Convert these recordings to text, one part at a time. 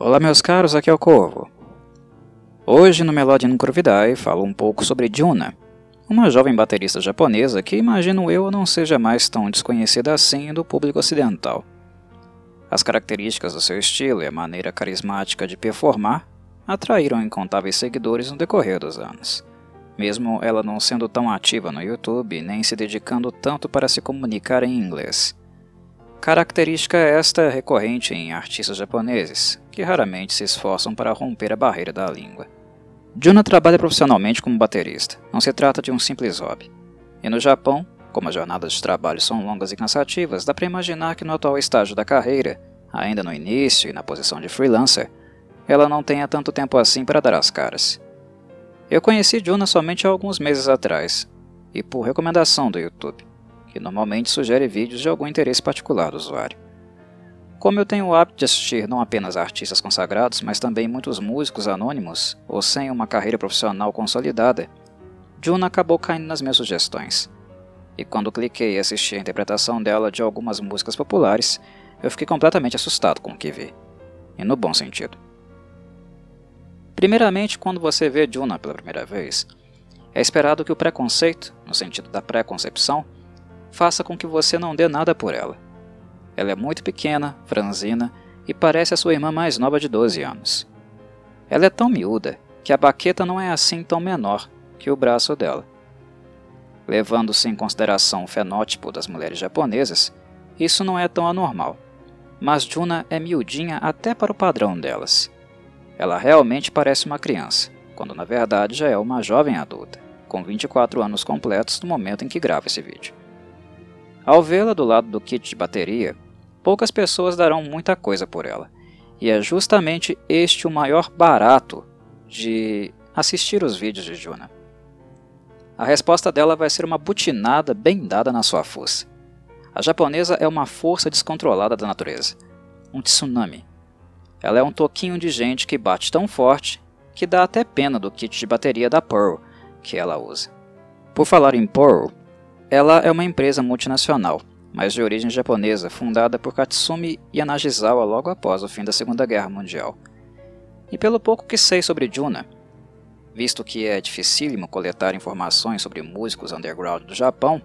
Olá meus caros, aqui é o Corvo. Hoje no Melody Curvidai falo um pouco sobre Juna, uma jovem baterista japonesa que imagino eu não seja mais tão desconhecida assim do público ocidental. As características do seu estilo e a maneira carismática de performar atraíram incontáveis seguidores no decorrer dos anos, mesmo ela não sendo tão ativa no YouTube nem se dedicando tanto para se comunicar em inglês. Característica esta recorrente em artistas japoneses, que raramente se esforçam para romper a barreira da língua. Juna trabalha profissionalmente como baterista, não se trata de um simples hobby. E no Japão, como as jornadas de trabalho são longas e cansativas, dá para imaginar que no atual estágio da carreira, ainda no início e na posição de freelancer, ela não tenha tanto tempo assim para dar as caras. Eu conheci Juna somente há alguns meses atrás, e por recomendação do YouTube que normalmente sugere vídeos de algum interesse particular do usuário. Como eu tenho o hábito de assistir não apenas artistas consagrados, mas também muitos músicos anônimos ou sem uma carreira profissional consolidada, Juna acabou caindo nas minhas sugestões. E quando cliquei e assisti a interpretação dela de algumas músicas populares, eu fiquei completamente assustado com o que vi. E no bom sentido. Primeiramente, quando você vê Juna pela primeira vez, é esperado que o preconceito, no sentido da preconcepção, faça com que você não dê nada por ela. Ela é muito pequena, franzina e parece a sua irmã mais nova de 12 anos. Ela é tão miúda que a baqueta não é assim tão menor que o braço dela. Levando-se em consideração o fenótipo das mulheres japonesas, isso não é tão anormal, mas Juna é miudinha até para o padrão delas. Ela realmente parece uma criança, quando na verdade já é uma jovem adulta, com 24 anos completos no momento em que grava esse vídeo. Ao vê-la do lado do kit de bateria, poucas pessoas darão muita coisa por ela, e é justamente este o maior barato de assistir os vídeos de Juna. A resposta dela vai ser uma butinada bem dada na sua força. A japonesa é uma força descontrolada da natureza, um tsunami. Ela é um toquinho de gente que bate tão forte que dá até pena do kit de bateria da Pearl que ela usa. Por falar em Pearl, ela é uma empresa multinacional, mas de origem japonesa, fundada por Katsumi Yanagisawa logo após o fim da Segunda Guerra Mundial. E pelo pouco que sei sobre Juna, visto que é dificílimo coletar informações sobre músicos underground do Japão,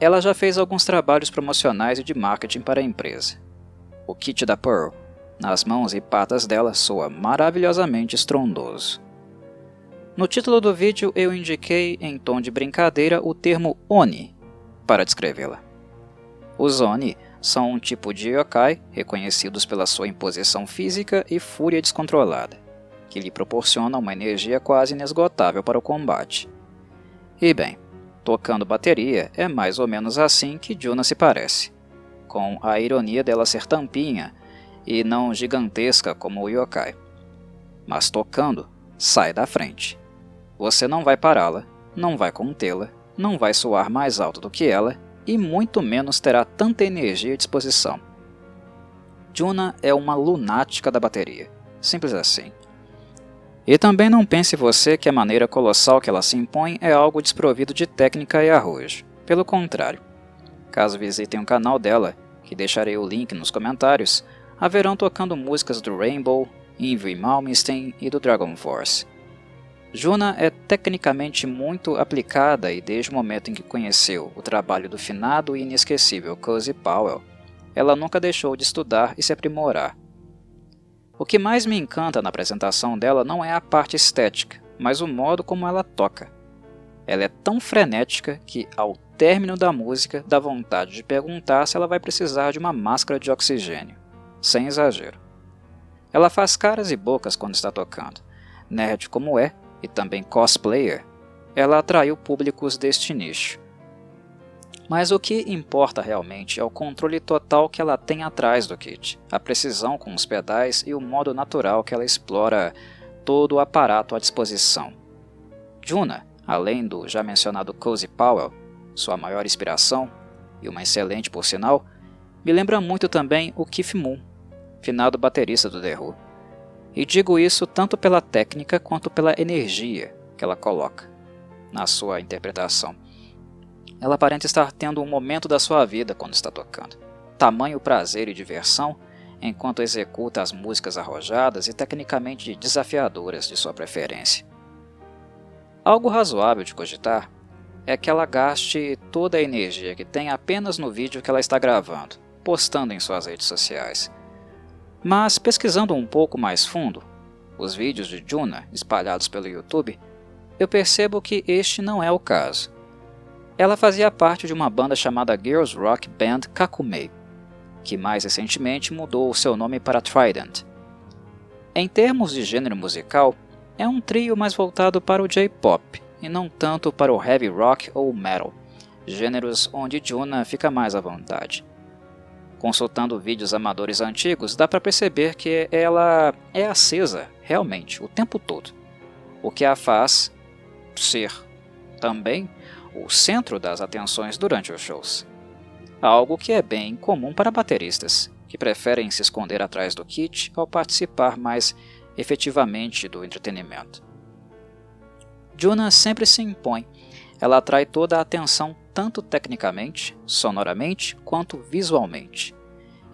ela já fez alguns trabalhos promocionais e de marketing para a empresa. O kit da Pearl, nas mãos e patas dela, soa maravilhosamente estrondoso. No título do vídeo eu indiquei, em tom de brincadeira, o termo Oni para descrevê-la. Os Oni são um tipo de yokai reconhecidos pela sua imposição física e fúria descontrolada, que lhe proporciona uma energia quase inesgotável para o combate. E bem, tocando bateria é mais ou menos assim que Juna se parece, com a ironia dela ser tampinha e não gigantesca como o yokai. Mas tocando, sai da frente. Você não vai pará-la, não vai contê-la, não vai soar mais alto do que ela e muito menos terá tanta energia à disposição. Juna é uma lunática da bateria, simples assim. E também não pense você que a maneira colossal que ela se impõe é algo desprovido de técnica e arrojo. Pelo contrário. Caso visitem o canal dela, que deixarei o link nos comentários, haverão tocando músicas do Rainbow, Invy Malmsteen e do Dragon Force. Juna é tecnicamente muito aplicada e desde o momento em que conheceu o trabalho do finado e inesquecível Cozy Powell, ela nunca deixou de estudar e se aprimorar. O que mais me encanta na apresentação dela não é a parte estética, mas o modo como ela toca. Ela é tão frenética que, ao término da música, dá vontade de perguntar se ela vai precisar de uma máscara de oxigênio, sem exagero. Ela faz caras e bocas quando está tocando. Nerd como é, e também cosplayer, ela atraiu públicos deste nicho. Mas o que importa realmente é o controle total que ela tem atrás do kit, a precisão com os pedais e o modo natural que ela explora todo o aparato à disposição. Juna, além do já mencionado Cozy Powell, sua maior inspiração, e uma excelente por sinal, me lembra muito também o Keith Moon, finado baterista do The Who. E digo isso tanto pela técnica quanto pela energia que ela coloca na sua interpretação. Ela aparenta estar tendo um momento da sua vida quando está tocando. Tamanho prazer e diversão enquanto executa as músicas arrojadas e tecnicamente desafiadoras de sua preferência. Algo razoável de cogitar é que ela gaste toda a energia que tem apenas no vídeo que ela está gravando, postando em suas redes sociais. Mas pesquisando um pouco mais fundo, os vídeos de Juna espalhados pelo YouTube, eu percebo que este não é o caso. Ela fazia parte de uma banda chamada Girls Rock Band Kakumei, que mais recentemente mudou o seu nome para Trident. Em termos de gênero musical, é um trio mais voltado para o J-pop e não tanto para o heavy rock ou metal, gêneros onde Juna fica mais à vontade. Consultando vídeos amadores antigos, dá para perceber que ela é acesa, realmente, o tempo todo, o que a faz ser também o centro das atenções durante os shows. Algo que é bem comum para bateristas, que preferem se esconder atrás do kit ao participar mais efetivamente do entretenimento. Juna sempre se impõe, ela atrai toda a atenção tanto tecnicamente, sonoramente, quanto visualmente.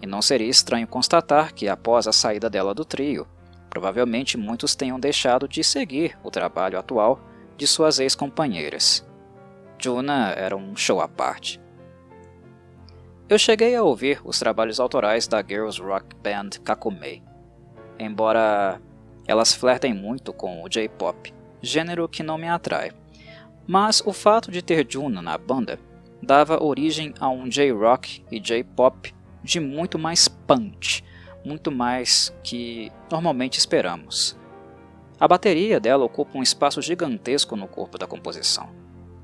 E não seria estranho constatar que após a saída dela do trio, provavelmente muitos tenham deixado de seguir o trabalho atual de suas ex-companheiras. Juna era um show à parte. Eu cheguei a ouvir os trabalhos autorais da Girls Rock Band Kakumei, embora elas flertem muito com o J-pop, gênero que não me atrai. Mas o fato de ter Juna na banda dava origem a um J-rock e J-pop de muito mais punch, muito mais que normalmente esperamos. A bateria dela ocupa um espaço gigantesco no corpo da composição.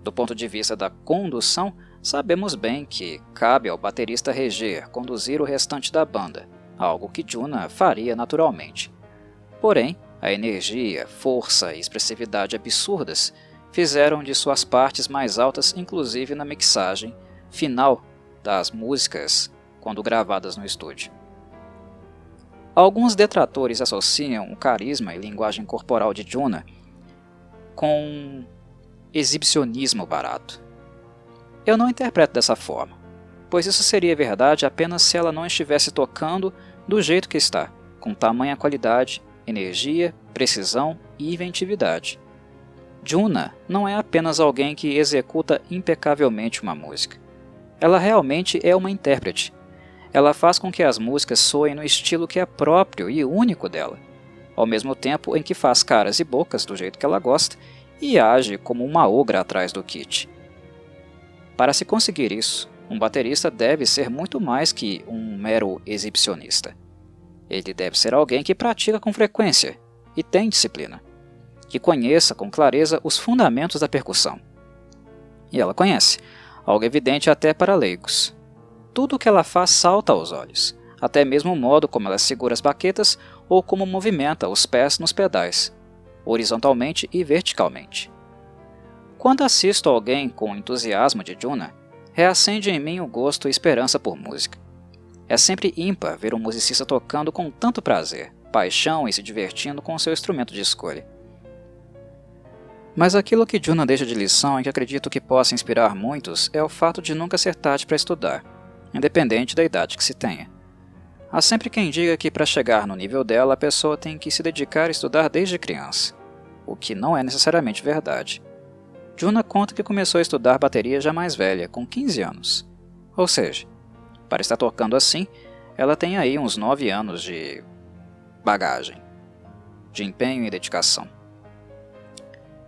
Do ponto de vista da condução, Sabemos bem que cabe ao baterista reger, conduzir o restante da banda, algo que Juna faria naturalmente. Porém, a energia, força e expressividade absurdas fizeram de suas partes mais altas, inclusive na mixagem final das músicas quando gravadas no estúdio. Alguns detratores associam o carisma e linguagem corporal de Juna com exibicionismo barato. Eu não interpreto dessa forma, pois isso seria verdade apenas se ela não estivesse tocando do jeito que está, com tamanha qualidade, energia, precisão e inventividade. Juna não é apenas alguém que executa impecavelmente uma música. Ela realmente é uma intérprete. Ela faz com que as músicas soem no estilo que é próprio e único dela, ao mesmo tempo em que faz caras e bocas do jeito que ela gosta e age como uma ogra atrás do kit. Para se conseguir isso, um baterista deve ser muito mais que um mero exibicionista. Ele deve ser alguém que pratica com frequência e tem disciplina, que conheça com clareza os fundamentos da percussão. E ela conhece, algo evidente até para leigos. Tudo o que ela faz salta aos olhos, até mesmo o modo como ela segura as baquetas ou como movimenta os pés nos pedais, horizontalmente e verticalmente. Quando assisto alguém com o entusiasmo de Juna, reacende em mim o gosto e esperança por música. É sempre ímpar ver um musicista tocando com tanto prazer, paixão e se divertindo com seu instrumento de escolha. Mas aquilo que Juna deixa de lição e que acredito que possa inspirar muitos é o fato de nunca ser tarde para estudar, independente da idade que se tenha. Há sempre quem diga que para chegar no nível dela a pessoa tem que se dedicar a estudar desde criança, o que não é necessariamente verdade. Juna conta que começou a estudar bateria já mais velha, com 15 anos. Ou seja, para estar tocando assim, ela tem aí uns 9 anos de bagagem, de empenho e dedicação.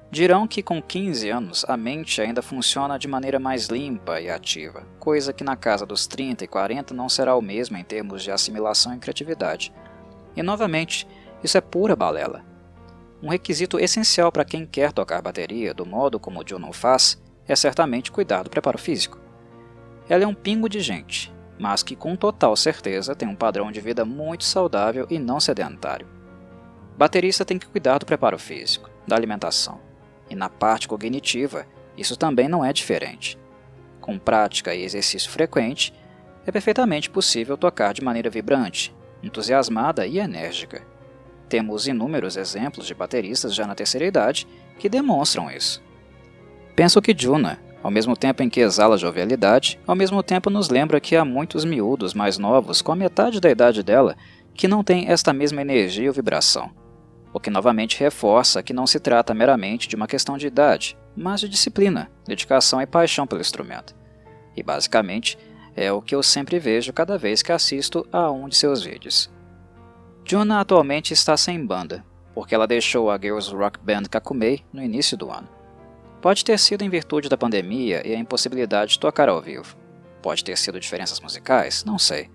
Dirão que com 15 anos a mente ainda funciona de maneira mais limpa e ativa, coisa que na casa dos 30 e 40 não será o mesmo em termos de assimilação e criatividade. E novamente, isso é pura balela. Um requisito essencial para quem quer tocar bateria do modo como o Juno faz é certamente cuidar do preparo físico. Ela é um pingo de gente, mas que com total certeza tem um padrão de vida muito saudável e não sedentário. Baterista tem que cuidar do preparo físico, da alimentação, e na parte cognitiva, isso também não é diferente. Com prática e exercício frequente, é perfeitamente possível tocar de maneira vibrante, entusiasmada e enérgica. Temos inúmeros exemplos de bateristas já na terceira idade que demonstram isso. Penso que Juna, Ao mesmo tempo em que exala jovialidade, ao mesmo tempo nos lembra que há muitos miúdos mais novos, com a metade da idade dela, que não têm esta mesma energia ou vibração. O que novamente reforça que não se trata meramente de uma questão de idade, mas de disciplina, dedicação e paixão pelo instrumento. E basicamente é o que eu sempre vejo cada vez que assisto a um de seus vídeos. Juna atualmente está sem banda, porque ela deixou a Girls Rock Band Kakumei no início do ano. Pode ter sido em virtude da pandemia e a impossibilidade de tocar ao vivo. Pode ter sido diferenças musicais, não sei.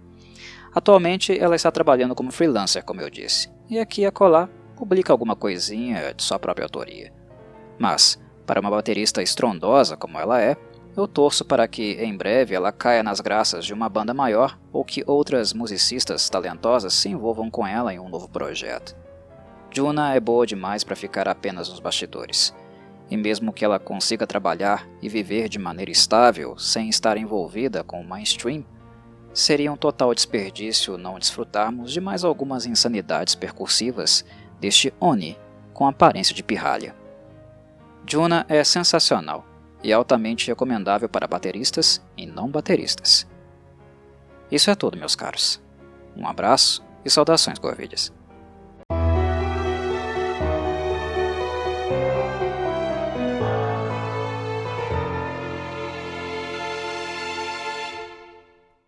Atualmente ela está trabalhando como freelancer, como eu disse, e aqui e acolá publica alguma coisinha de sua própria autoria. Mas, para uma baterista estrondosa como ela é, eu torço para que, em breve, ela caia nas graças de uma banda maior ou que outras musicistas talentosas se envolvam com ela em um novo projeto. Juna é boa demais para ficar apenas nos bastidores. E mesmo que ela consiga trabalhar e viver de maneira estável sem estar envolvida com o mainstream, seria um total desperdício não desfrutarmos de mais algumas insanidades percursivas deste Oni com aparência de pirralha. Juna é sensacional e altamente recomendável para bateristas e não bateristas. Isso é tudo, meus caros. Um abraço e saudações Corvides.